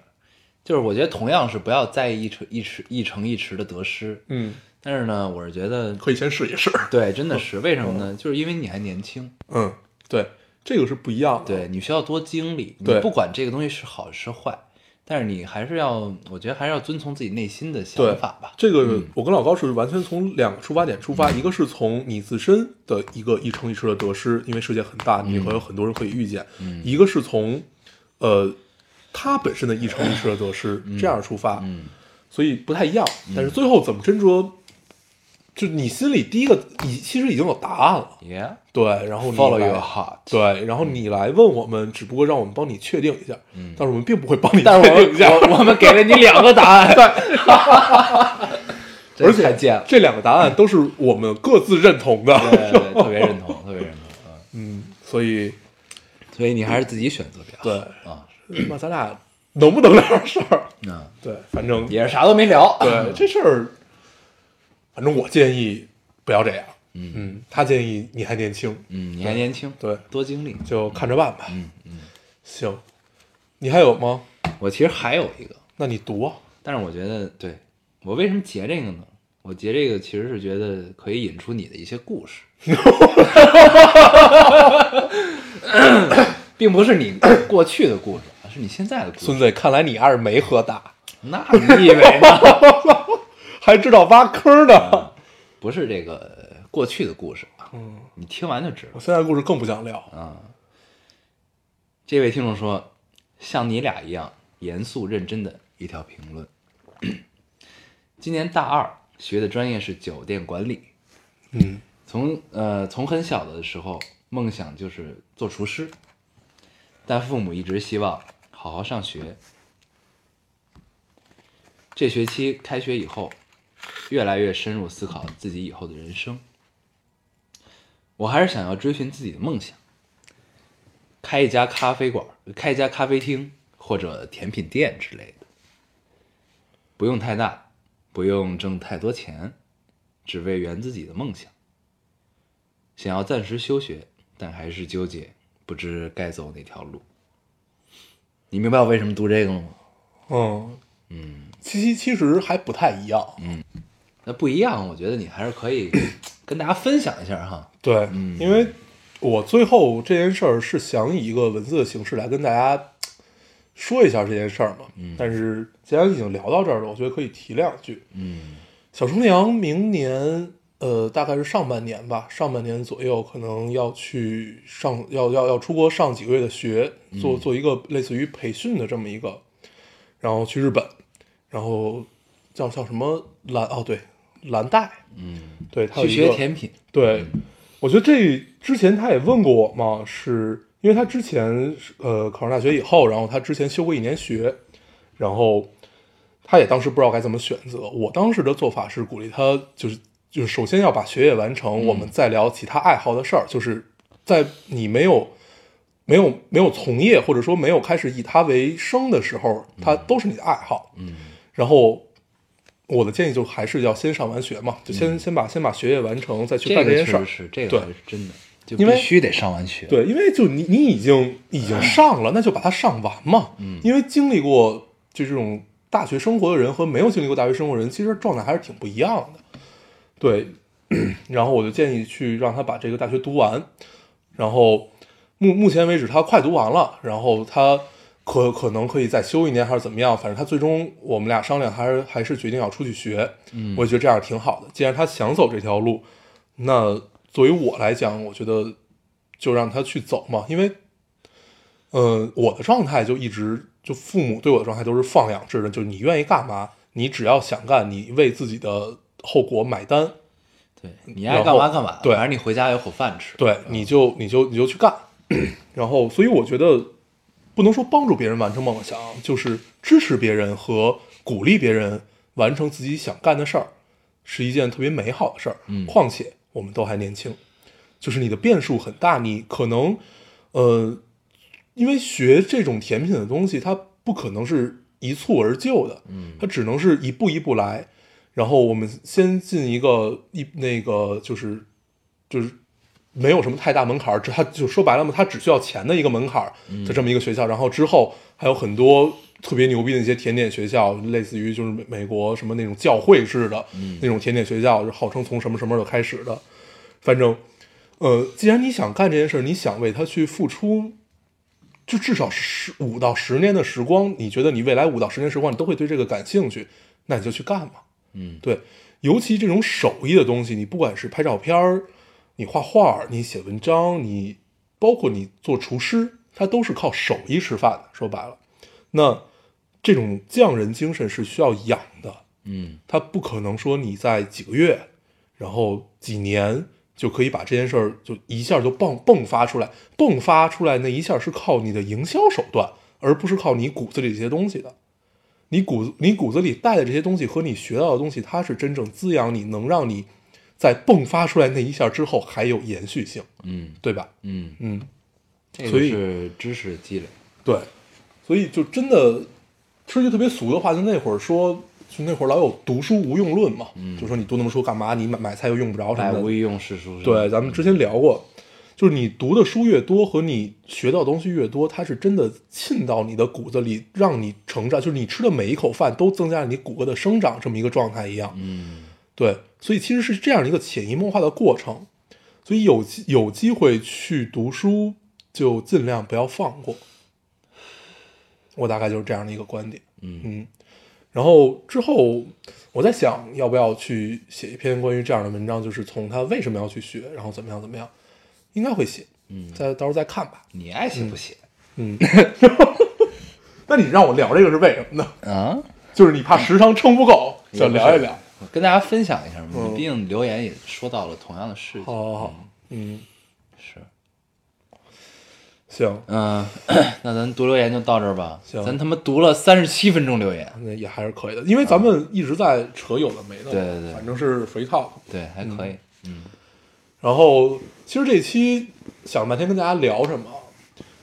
就是我觉得同样是不要在意一城一池一城一池的得失。嗯，但是呢，我是觉得可以先试一试。对，真的是为什么呢？就是因为你还年轻，嗯，对，这个是不一样的。对你需要多经历。你对不管这个东西是好是坏，但是你还是要，我觉得还是要遵从自己内心的想法吧。这个嗯我跟老高是完全从两个出发点出发，一个是从你自身的一个一城一池的得失，因为世界很大，你会有很多人可以遇见；一个是从呃他本身的一城一池的得失这样出发，嗯所以不太一样。但是最后怎么斟酌，就你心里第一个已其实已经有答案了，，Yeah，对，然后你 follow 来 your heart。对，然后你来问我们，只不过让我们帮你确定一下，但是我们并不会帮你确定一下，我我们给了你两个答案，对 而且。这两个答案都是我们各自认同的，对对，对特别认同，特别认同。嗯，嗯，所以所以你还是自己选择比较好。对啊，那咱俩能不能聊点事儿？嗯对，反正也是啥都没聊。对这事儿，反正我建议不要这样。嗯嗯，他建议你还年轻，嗯，你还年轻，对，多经历。就看着办吧。嗯嗯，行，你还有吗？我其实还有一个，那你读啊。但是我觉得，对我为什么截这个呢？我截这个其实是觉得可以引出你的一些故事，并不是你过去的故事，而是你现在的故事。孙子，看来你二没喝大，那你以为呢？还知道挖坑呢。不是这个过去的故事啊，嗯，你听完就知道我。现在故事更不想聊。啊，这位听众说，像你俩一样严肃认真的一条评论。今年大二，学的专业是酒店管理。嗯从呃从很小的时候，梦想就是做厨师，但父母一直希望好好上学。这学期开学以后，越来越深入思考自己以后的人生。我还是想要追寻自己的梦想，开一家咖啡馆，开一家咖啡厅或者甜品店之类的。不用太大，不用挣太多钱，只为圆自己的梦想。想要暂时休学，但还是纠结，不知该走哪条路。你明白我为什么读这个了吗？嗯嗯，七七其实还不太一样。嗯那不一样，我觉得你还是可以 跟大家分享一下哈。对，因为我最后这件事儿是想以一个文字的形式来跟大家说一下这件事儿嘛。嗯，但是既然已经聊到这儿了，我觉得可以提两句。嗯小厨娘明年呃大概是上半年吧，上半年左右可能要去上要要要出国上几个月的学，做做一个类似于培训的这么一个，然后去日本，然后叫叫什么蓝哦对蓝带，嗯，对，他有去一个学甜品。对，我觉得这之前他也问过我嘛，是因为他之前呃考上大学以后，然后他之前休过一年学，然后他也当时不知道该怎么选择。我当时的做法是鼓励他，就是就是首先要把学业完成，我们再聊其他爱好的事儿。就是在你没有没有没有从业或者说没有开始以它为生的时候，它都是你的爱好。嗯然后我的建议就还是要先上完学嘛，就先、先把先把学业完成，再去这个干这件事儿。是，这对个还是真的，就必须得上完学。对，因为就你你已经已经上了，那就把它上完嘛。嗯，因为经历过就这种大学生活的人和没有经历过大学生活的人，其实状态还是挺不一样的。对，然后我就建议去让他把这个大学读完，然后目目前为止他快读完了，然后他可可能可以再休一年还是怎么样，反正他最终我们俩商量还是还是决定要出去学。嗯，我也觉得这样挺好的。既然他想走这条路，那作为我来讲，我觉得就让他去走嘛，因为，呃，我的状态就一直就父母对我的状态都是放养制的，就是你愿意干嘛，你只要想干，你为自己的后果买单，对你爱干嘛干嘛，对反正你回家有口饭吃。对，你就你就你就去干，然后，所以我觉得不能说帮助别人完成梦想，就是支持别人和鼓励别人完成自己想干的事儿，是一件特别美好的事儿。嗯况且我们都还年轻，就是你的变数很大，你可能，呃，因为学这种甜品的东西，它不可能是一蹴而就的，嗯它只能是一步一步来。然后我们先进一个一那个就是就是没有什么太大门槛儿，只它就说白了嘛，他只需要钱的一个门槛儿的这么一个学校。然后之后还有很多特别牛逼的一些甜点学校，类似于就是美美国什么那种教会式的那种甜点学校，就号称从什么什么时候开始的。反正，呃，既然你想干这件事儿，你想为它去付出，就至少十五到十年的时光，你觉得你未来五到十年时光你都会对这个感兴趣，那你就去干嘛。嗯，对，尤其这种手艺的东西，你不管是拍照片儿，你画画，你写文章，你包括你做厨师，他都是靠手艺吃饭的。说白了，那这种匠人精神是需要养的。嗯他不可能说你在几个月，然后几年就可以把这件事儿就一下就迸迸发出来，迸发出来那一下是靠你的营销手段，而不是靠你骨子里这些东西的。你骨你骨子里带的这些东西和你学到的东西，它是真正滋养你，能让你在迸发出来那一下之后还有延续性，嗯对吧？嗯，嗯，这个所以是知识积累。对，所以就真的说句特别俗的话，就那会儿说，就那会儿老有读书无用论嘛，嗯就说你读那么书干嘛？你买买菜又用不着什么的。无一用是书。对，咱们之前聊过，就是你读的书越多和你学到的东西越多，它是真的沁到你的骨子里，让你成长。就是你吃的每一口饭都增加了你骨骼的生长，这么一个状态一样。嗯对，所以其实是这样的一个潜移默化的过程。所以有机有机会去读书，就尽量不要放过。我大概就是这样的一个观点。嗯嗯，然后之后我在想，要不要去写一篇关于这样的文章，就是从他为什么要去学，然后怎么样怎么样，应该会写。嗯，再到时候再看吧。你爱写不写？嗯，那你让我聊这个是为什么呢？啊，就是你怕时长撑不够，想聊一聊。我跟大家分享一下嘛，毕竟留言也说到了同样的事情。好好好，嗯，是，行，嗯，那咱读留言就到这儿吧。行咱他妈读了三十七分钟留言，那也还是可以的，因为咱们一直在扯有的没的，对对对反正是 free talk。对，还可以。嗯然后其实这期想了半天跟大家聊什么，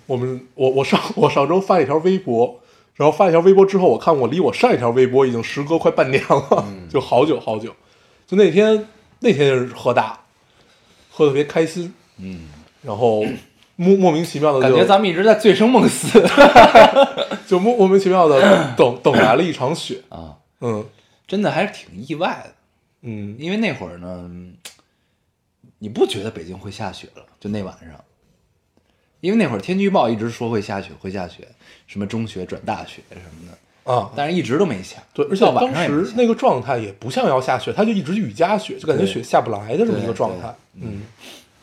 我们我我上我上周发了一条微博，然后发一条微博之后，我看我离我上一条微博已经时隔快半年了，就好久好久。就那天那天就是喝大，喝的特别开心，嗯，然后莫莫名其妙的感觉咱们一直在醉生梦死。就莫莫名其妙的 等等来了一场雪，啊，嗯。真的还是挺意外的。嗯。因为那会儿呢，你不觉得北京会下雪了？就那晚上，因为那会儿天气预报一直说会下雪，会下雪，什么中学转大学什么的，啊，但是一直都没下。对，而且当时那个状态也不像要下雪，它就一直雨夹雪，就感觉雪下不来的这么一个状态。嗯。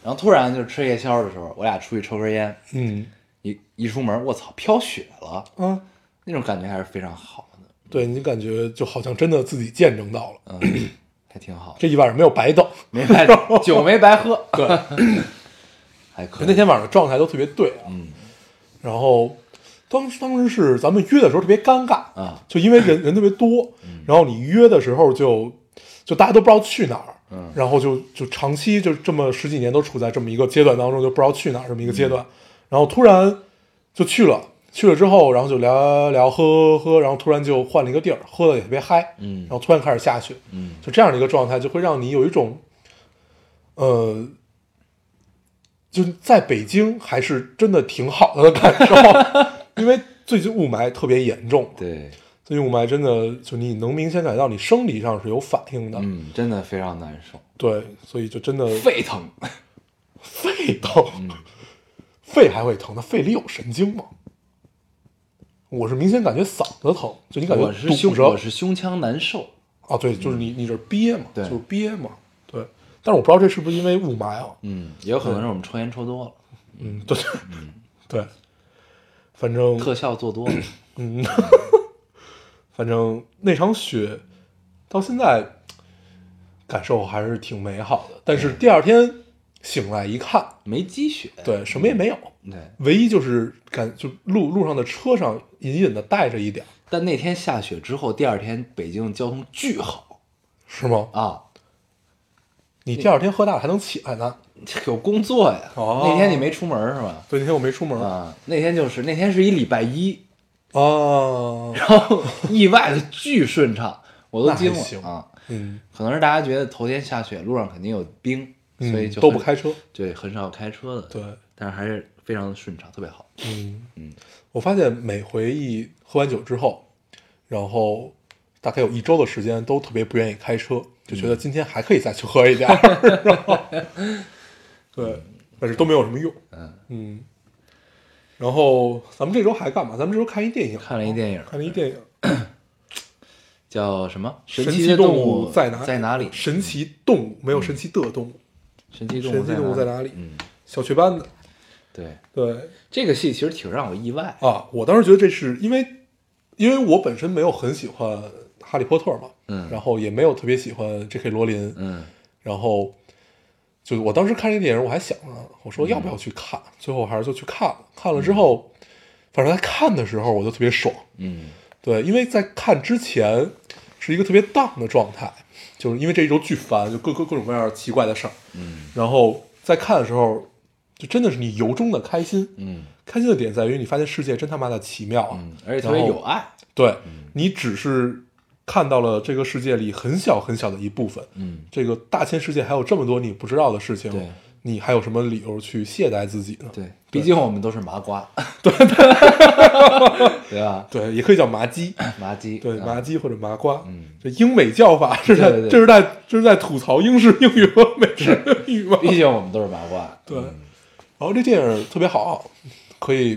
然后突然就是吃夜宵的时候，我俩出去抽根烟，嗯。一一出门，我操，飘雪了，嗯，那种感觉还是非常好的，对你感觉就好像真的自己见证到了，嗯，还挺好，这一晚上没有白等。没白等 酒没白喝，对，还可以。那天晚上状态都特别对啊。嗯。然后当时当时是咱们约的时候特别尴尬，啊，就因为人人特别多，然后你约的时候就就大家都不知道去哪儿，嗯。然后就就长期就这么十几年都处在这么一个阶段当中，就不知道去哪儿这么一个阶段，然后突然就去了，去了之后，然后就聊聊喝喝喝，然后突然就换了一个地儿，喝的也特别嗨，嗯。然后突然开始下雪，嗯。就这样的一个状态，就会让你有一种，呃，就是在北京还是真的挺好的感受，因为最近雾霾特别严重，对，最近雾霾真的就你能明显感觉到你生理上是有反应的，嗯，真的非常难受，对，所以就真的沸腾。肺疼，肺还会疼，那肺里有神经吗？我是明显感觉嗓子疼，就你感觉我是胸，堵着我是胸腔难受。啊，对，就是你你这憋嘛，对就是憋嘛，对。但是我不知道这是不是因为雾霾啊？嗯，也有可能是我们抽烟抽多了，嗯，对，对，反正特效做多了。嗯，反正那场雪到现在感受还是挺美好的，但是第二天醒来一看，没积雪。对，什么也没有，对，唯一就是感就路路上的车上隐隐的带着一点儿，但那天下雪之后，第二天北京交通巨好是吗？啊，你第二天喝大了还能起来呢？有工作呀。哦那天你没出门是吧？对，那天我没出门啊，那天就是那天是一礼拜一，哦，然后意外的巨顺畅，我都惊了啊。嗯，可能是大家觉得头天下雪，路上肯定有冰，嗯所以就都不开车，对，很少开车的。对，但是还是非常的顺畅，特别好。嗯嗯，我发现每回一喝完酒之后，然后大概有一周的时间都特别不愿意开车，就觉得今天还可以再去喝一点儿，然 后对，但是都没有什么用。嗯。嗯，然后咱们这周还干嘛？咱们这周看一电影，看了一电影。看了一电影，叫什么？神奇的动物在哪？在哪里？神奇动物没有神奇的动物，神奇动神奇动物在哪哪里？嗯，小雀斑的。对，对。这个戏其实挺让我意外。啊，我当时觉得这是因为，因为我本身没有很喜欢哈利波特嘛，嗯。然后也没有特别喜欢 J.K. 罗琳，嗯。然后就我当时看这个电影，我还想呢，我说要不要去看，最后还是就去看了。看了之后，反正在看的时候我就特别爽，嗯。对，因为在看之前是一个特别荡的状态，就是因为这一周巨烦，就各各各种各样奇怪的事儿，嗯。然后在看的时候，就真的是你由衷的开心，嗯。开心的点在于你发现世界真他妈的奇妙啊，嗯，而且特别有爱。对你只是看到了这个世界里很小很小的一部分，嗯这个大千世界还有这么多你不知道的事情，对你还有什么理由去懈怠自己呢？对，毕竟我们都是麻瓜。对 对吧？对，也可以叫麻鸡，麻鸡。对，啊麻鸡或者麻瓜，嗯，这英美叫法是在这是在这是在吐槽英式英语和美式英语吗？毕竟我们都是麻瓜。对嗯然后这电影特别好，可以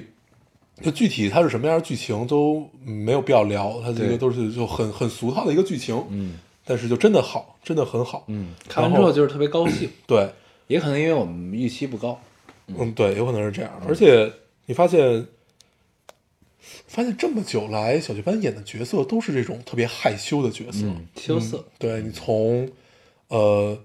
就具体它是什么样的剧情都没有必要聊，它这个都是就很很俗套的一个剧情，嗯但是就真的好，真的很好，嗯，看完之后就是特别高兴，对，也可能因为我们预期不高。嗯，对，有可能是这样。而且你发现，发现这么久来，小雀斑演的角色都是这种特别害羞的角色，嗯羞涩嗯对你从，呃，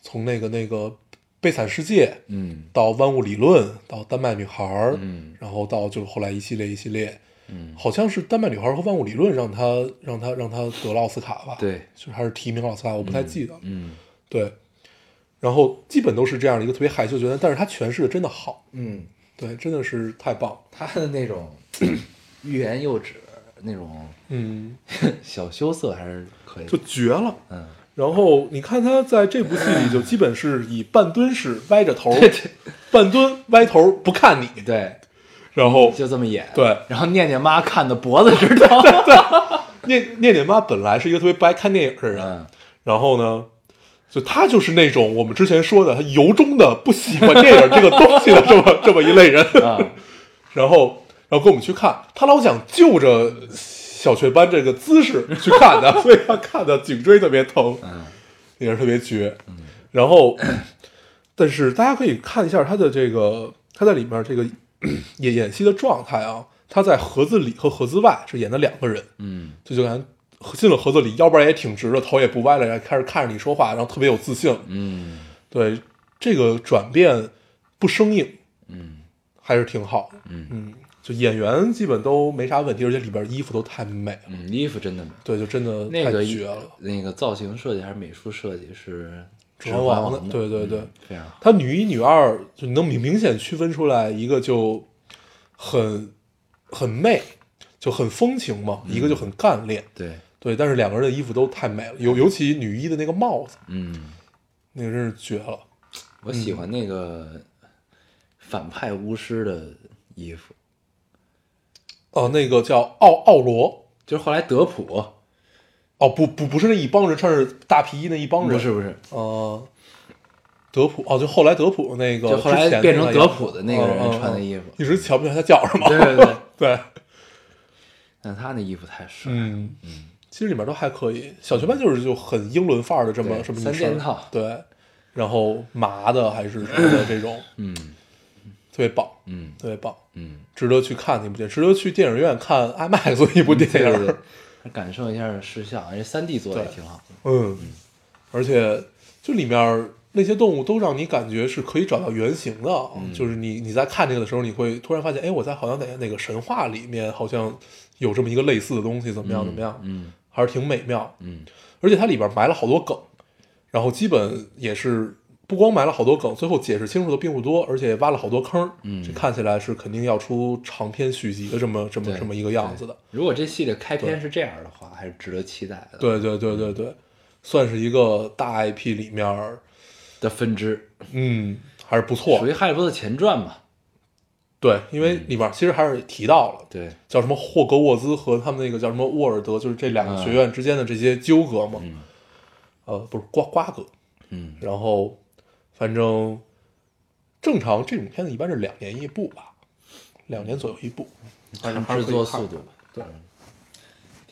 从那个那个悲惨世界，嗯到万物理论，到丹麦女孩儿，嗯然后到就是后来一系列一系列，嗯，好像是丹麦女孩儿和万物理论让他让他让他得了奥斯卡吧？，对，就还是提名奥斯卡，我不太记得。嗯对，然后基本都是这样的一个特别害羞的角色，但是他诠释的真的好，嗯，对，真的是太棒了。他的那种欲言又止，那种嗯，小羞涩还是可以。就绝了。嗯，然后你看他在这部戏里，就基本是以半蹲式歪着头，对对。半蹲歪头不看你，对，然后就这么演。对。然后念念妈看的脖子直疼。念念念妈本来是一个特别不爱看电影的人，嗯。然后呢，就他就是那种我们之前说的，他由衷的不喜欢电影这个东西的这么 这么一类人。啊，然后，然后跟我们去看，他老想就着小雀斑这个姿势 去看的，所以他看的颈椎特别疼，嗯。也是特别绝。然后，但是大家可以看一下他的这个他在里面这个演 演戏的状态啊，他在盒子里和盒子外是演的两个人，嗯。就就感觉进了盒子里，腰板也挺直了，头也不歪了，然后开始看着你说话，然后特别有自信。嗯。对这个转变不生硬，嗯。还是挺好的。嗯就演员基本都没啥问题，而且里边衣服都太美了。嗯，衣服真的美。对，就真的太那个绝了。那个造型设计还是美术设计是指环王的的，对对对嗯非常好。他女一、女二，就能明明显区分出来，一个就很很媚，就很风情嘛，一个就很干练，对，对，但是两个人的衣服都太美了，尤尤其女一的那个帽子，嗯，那个真是绝了。我喜欢那个反派巫师的衣服，哦，那个叫奥奥罗，就是后来德普，哦不不不是那一帮人穿着大皮衣那一帮人，不是不是，呃，德普哦，就后来德普那个，就后来变成德普的那个人穿的衣服嗯一直瞧不起来他叫什么。对对对，对，但他那衣服太帅，嗯嗯，其实里面都还可以。小学班就是就很英伦范儿的这么对这么一身三件套对，然后麻的还是什么的 这种，嗯特别棒，嗯。特别棒，嗯，值得去看那部电影，值得去电影院看 IMAX 一部电影。对对对，感受一下视效，而且三 D 做的也挺好。的，嗯，而且就里面那些动物都让你感觉是可以找到原型的，嗯。就是你你在看这个的时候，你会突然发现，哎，我在好像哪哪个神话里面好像有这么一个类似的东西，怎么样怎么样，嗯。还是挺美妙。嗯。而且它里边埋了好多梗，然后基本也是不光埋了好多梗，最后解释清楚的并不多，而且挖了好多坑。嗯这看起来是肯定要出长篇续集的这么这么这么一个样子的。如果这系列开篇是这样的话，还是值得期待的。对对对对对，算是一个大 IP 里面，的分支，嗯，还是不错属。于哈利波特前传嘛？对，因为里面其实还是提到了。对，叫什么霍格沃兹和他们那个叫什么沃尔德，就是这两个学院之间的这些纠葛嘛。嗯呃，不是瓜瓜葛，嗯然后反正正常这种片子一般是两年一部吧，两年左右一部，看的作速度吧，对，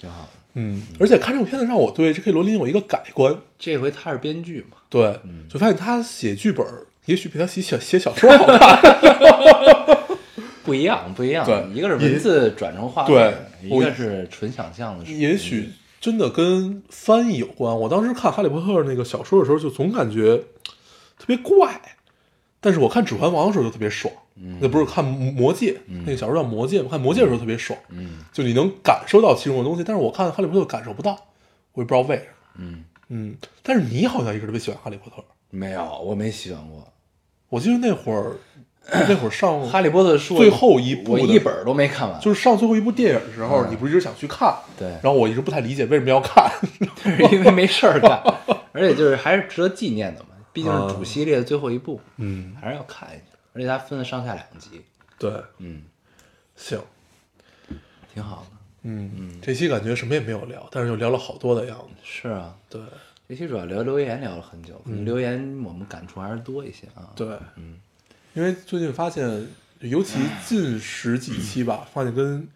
挺好的。嗯，而且看这种片子让我对 J.K. 罗琳有一个改观，这回他是编剧嘛？对，嗯就发现他写剧本也许比他写小写小说好看，不一样，不一样。对一个是文字转成画对面，一个是纯想象的。也许真的跟翻译有关。我当时看《哈利波特》那个小说的时候，就总感觉特别怪，但是我看《指环王》的时候就特别爽。那不是看《魔戒》那个小说叫《魔戒》，我看《魔戒》的时候特别爽，嗯。就你能感受到其中的东西。但是我看《哈利波特》感受不到，我也不知道为什么。嗯，嗯，但是你好像一直特别喜欢《哈利波特》，没有，我没喜欢过。我记得那会儿 那会儿上 《哈利波特》书，最后一部我一本都没看完，就是上最后一部电影的时候，嗯。你不是一直想去看？对。然后我一直不太理解为什么要看。是因为没事儿干，而且就是还是值得纪念的嘛，毕竟是主系列的最后一部，嗯，还是要看一下。而且它分了上下两集，对，嗯，行，挺好的。嗯嗯这期感觉什么也没有聊，但是又聊了好多的样子。是啊，对这期主要聊留言聊了很久，可能留言我们感触还是多一些啊。对，嗯，因为最近发现，尤其近十几期吧，发现跟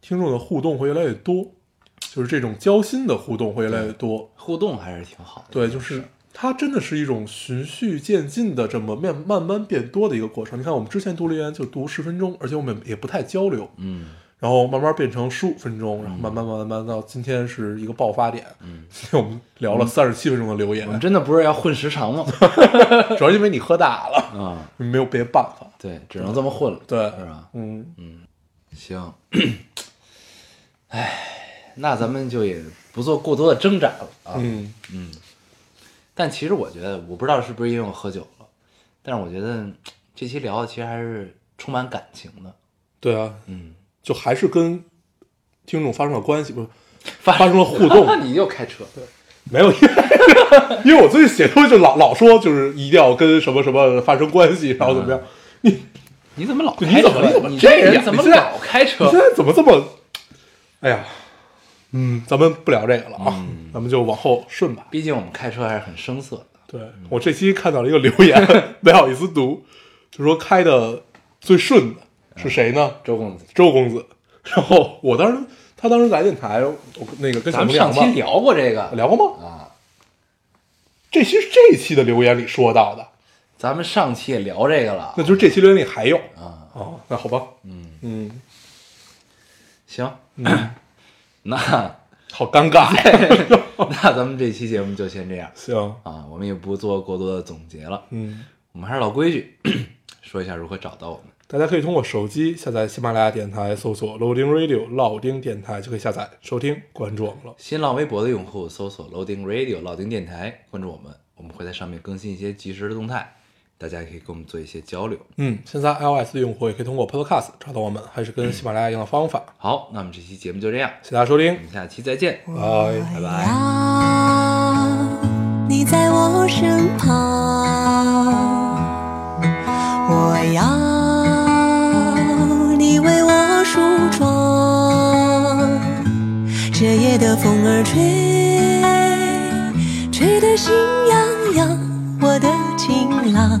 听众的互动会越来越多，就是这种交心的互动会越来越多。互动还是挺好的。对，就是它真的是一种循序渐进的这么慢慢慢变多的一个过程。你看，我们之前读留言就读十分钟，而且我们也不太交流，嗯，然后慢慢变成十五分钟，然后慢慢慢慢到今天是一个爆发点。嗯，今天我们聊了三十七分钟的留言我，们真的不是要混时长吗？主要因为你喝大了，啊，没有别的办法。对，只能这么混了，对，是吧？嗯嗯，行，哎，那咱们就也不做过多的挣扎了啊。嗯，但其实我觉得，我不知道是不是因为我喝酒了，但是我觉得这期聊的其实还是充满感情的。对啊，嗯，就还是跟听众发生了关系，不是 发生了互动。你又开车，对没有，因为因为我最近写东西就老老说，就是一定要跟什么什么发生关系，然后怎么样？你你怎么老你开车？怎么你怎么你这样人怎么老开车你现？在怎么这么？哎呀，嗯，咱们不聊这个了啊，咱们就往后顺吧。毕竟我们开车还是很生涩的。对我这期看到了一个留言，没好意思读，就说开的最顺的是谁呢？周公子，周公子。然后我当时他当时来电台，我那个跟咱们上期聊过这个。聊过吗？啊，这期是这一期的留言里说到的，咱们上期也聊这个了。那就是这期留言里还有。啊。哦，那好吧，嗯，嗯，行，嗯那 好尴尬呀。那咱们这期节目就先这样行，啊，我们也不做过多的总结了。嗯，我们还是老规矩，说一下如何找到我们。大家可以通过手机下载喜马拉雅电台，搜索 Loading Radio 老丁电台就可以下载收听，关注我们了。新浪微博的用户搜索 Loading Radio 老丁电台，关注我们，我们会在上面更新一些即时的动态，大家也可以跟我们做一些交流。嗯，现在 iOS 的用户也可以通过 Podcast 找到我们，还是跟喜马拉雅一样的方法。好，那我们这期节目就这样，谢谢大家收听我，们下期再见，拜。拜拜。要你在我身旁，我要你为我梳妆。这夜的风儿吹，吹得心痒痒。我的情郎，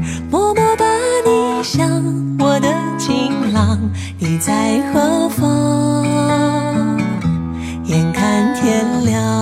的情郎，你在何方？眼看天亮。